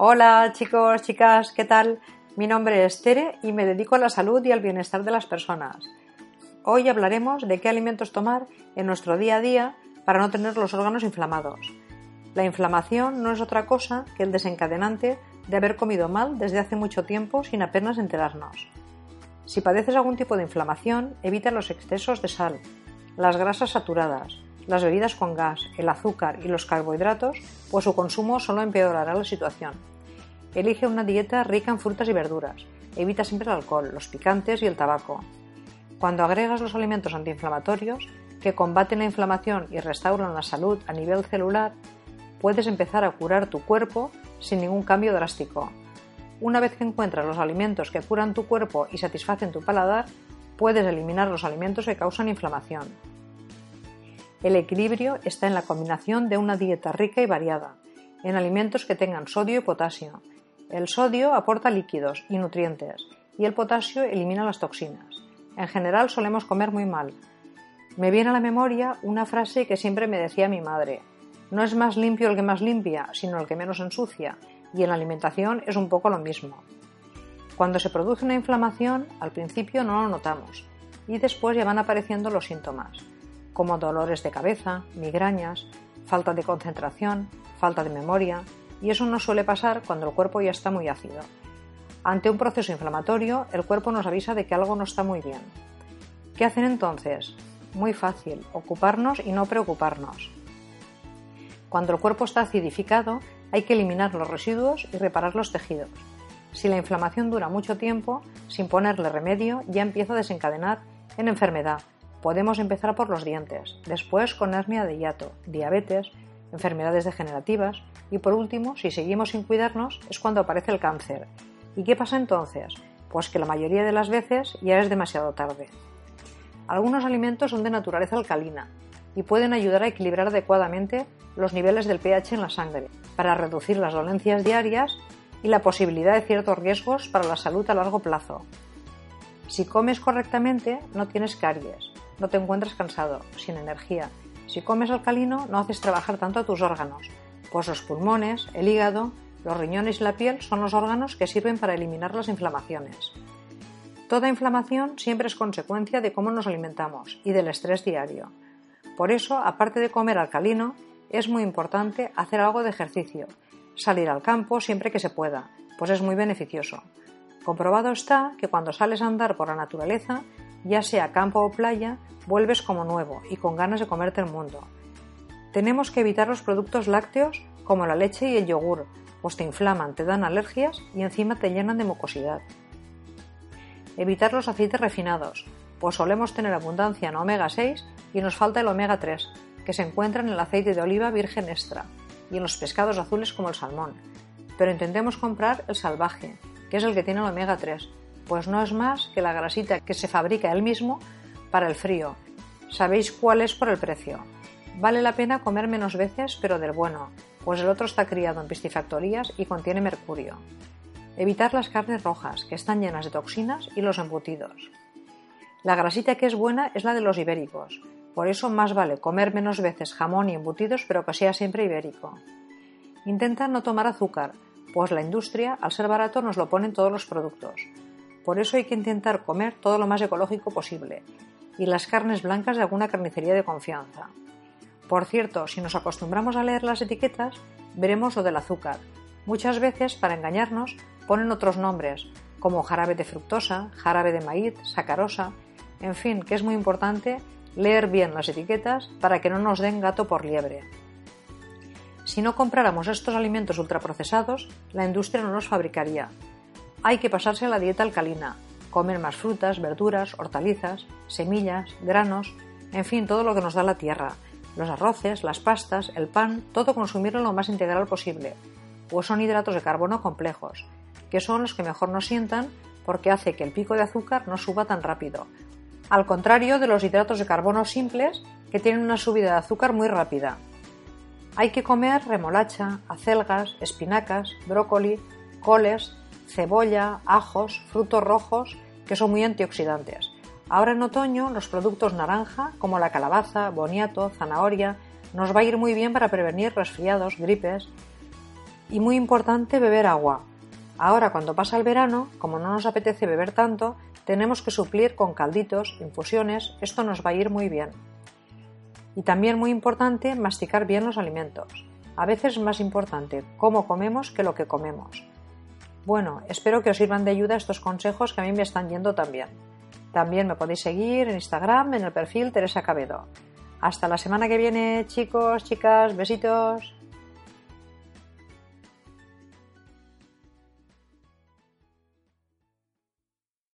Hola chicos, chicas, ¿qué tal? Mi nombre es Tere y me dedico a la salud y al bienestar de las personas. Hoy hablaremos de qué alimentos tomar en nuestro día a día para no tener los órganos inflamados. La inflamación no es otra cosa que el desencadenante de haber comido mal desde hace mucho tiempo sin apenas enterarnos. Si padeces algún tipo de inflamación, evita los excesos de sal, las grasas saturadas, las bebidas con gas, el azúcar y los carbohidratos, pues su consumo solo empeorará la situación. Elige una dieta rica en frutas y verduras. Evita siempre el alcohol, los picantes y el tabaco. Cuando agregas los alimentos antiinflamatorios, que combaten la inflamación y restauran la salud a nivel celular, puedes empezar a curar tu cuerpo sin ningún cambio drástico. Una vez que encuentras los alimentos que curan tu cuerpo y satisfacen tu paladar, puedes eliminar los alimentos que causan inflamación. El equilibrio está en la combinación de una dieta rica y variada, en alimentos que tengan sodio y potasio. El sodio aporta líquidos y nutrientes y el potasio elimina las toxinas. En general solemos comer muy mal. Me viene a la memoria una frase que siempre me decía mi madre. No es más limpio el que más limpia, sino el que menos ensucia, y en la alimentación es un poco lo mismo. Cuando se produce una inflamación, al principio no lo notamos, y después ya van apareciendo los síntomas como dolores de cabeza, migrañas, falta de concentración, falta de memoria, y eso no suele pasar cuando el cuerpo ya está muy ácido. Ante un proceso inflamatorio, el cuerpo nos avisa de que algo no está muy bien. ¿Qué hacen entonces? Muy fácil, ocuparnos y no preocuparnos. Cuando el cuerpo está acidificado, hay que eliminar los residuos y reparar los tejidos. Si la inflamación dura mucho tiempo, sin ponerle remedio, ya empieza a desencadenar en enfermedad, Podemos empezar por los dientes, después con hernia de hiato, diabetes, enfermedades degenerativas y por último, si seguimos sin cuidarnos, es cuando aparece el cáncer. ¿Y qué pasa entonces? Pues que la mayoría de las veces ya es demasiado tarde. Algunos alimentos son de naturaleza alcalina y pueden ayudar a equilibrar adecuadamente los niveles del pH en la sangre, para reducir las dolencias diarias y la posibilidad de ciertos riesgos para la salud a largo plazo. Si comes correctamente, no tienes caries, no te encuentras cansado, sin energía. Si comes alcalino, no haces trabajar tanto a tus órganos, pues los pulmones, el hígado, los riñones y la piel son los órganos que sirven para eliminar las inflamaciones. Toda inflamación siempre es consecuencia de cómo nos alimentamos y del estrés diario. Por eso, aparte de comer alcalino, es muy importante hacer algo de ejercicio, salir al campo siempre que se pueda, pues es muy beneficioso. Comprobado está que cuando sales a andar por la naturaleza ya sea campo o playa, vuelves como nuevo y con ganas de comerte el mundo. Tenemos que evitar los productos lácteos como la leche y el yogur, pues te inflaman, te dan alergias y encima te llenan de mucosidad. Evitar los aceites refinados, pues solemos tener abundancia en omega 6 y nos falta el omega 3, que se encuentra en el aceite de oliva virgen extra y en los pescados azules como el salmón. Pero intentemos comprar el salvaje, que es el que tiene el omega 3, pues no es más que la grasita que se fabrica él mismo para el frío. Sabéis cuál es por el precio. Vale la pena comer menos veces, pero del bueno, pues el otro está criado en piscifactorías y contiene mercurio. Evitar las carnes rojas, que están llenas de toxinas, y los embutidos. La grasita que es buena es la de los ibéricos, por eso más vale comer menos veces jamón y embutidos, pero que sea siempre ibérico. Intenta no tomar azúcar, pues la industria, al ser barato, nos lo pone en todos los productos. Por eso hay que intentar comer todo lo más ecológico posible y las carnes blancas de alguna carnicería de confianza. Por cierto, si nos acostumbramos a leer las etiquetas, veremos lo del azúcar. Muchas veces, para engañarnos, ponen otros nombres, como jarabe de fructosa, jarabe de maíz, sacarosa, en fin, que es muy importante leer bien las etiquetas para que no nos den gato por liebre. Si no compráramos estos alimentos ultraprocesados, la industria no los fabricaría, hay que pasarse a la dieta alcalina, comer más frutas, verduras, hortalizas, semillas, granos, en fin, todo lo que nos da la tierra, los arroces, las pastas, el pan, todo consumirlo lo más integral posible, pues son hidratos de carbono complejos, que son los que mejor nos sientan porque hace que el pico de azúcar no suba tan rápido, al contrario de los hidratos de carbono simples que tienen una subida de azúcar muy rápida. Hay que comer remolacha, acelgas, espinacas, brócoli, coles, cebolla, ajos, frutos rojos que son muy antioxidantes. Ahora en otoño los productos naranja como la calabaza, boniato, zanahoria nos va a ir muy bien para prevenir resfriados, gripes. Y muy importante beber agua. Ahora cuando pasa el verano, como no nos apetece beber tanto, tenemos que suplir con calditos, infusiones, esto nos va a ir muy bien. Y también muy importante masticar bien los alimentos. A veces es más importante cómo comemos que lo que comemos. Bueno, espero que os sirvan de ayuda estos consejos que a mí me están yendo también. También me podéis seguir en Instagram en el perfil Teresa Cabedo. Hasta la semana que viene, chicos, chicas, besitos.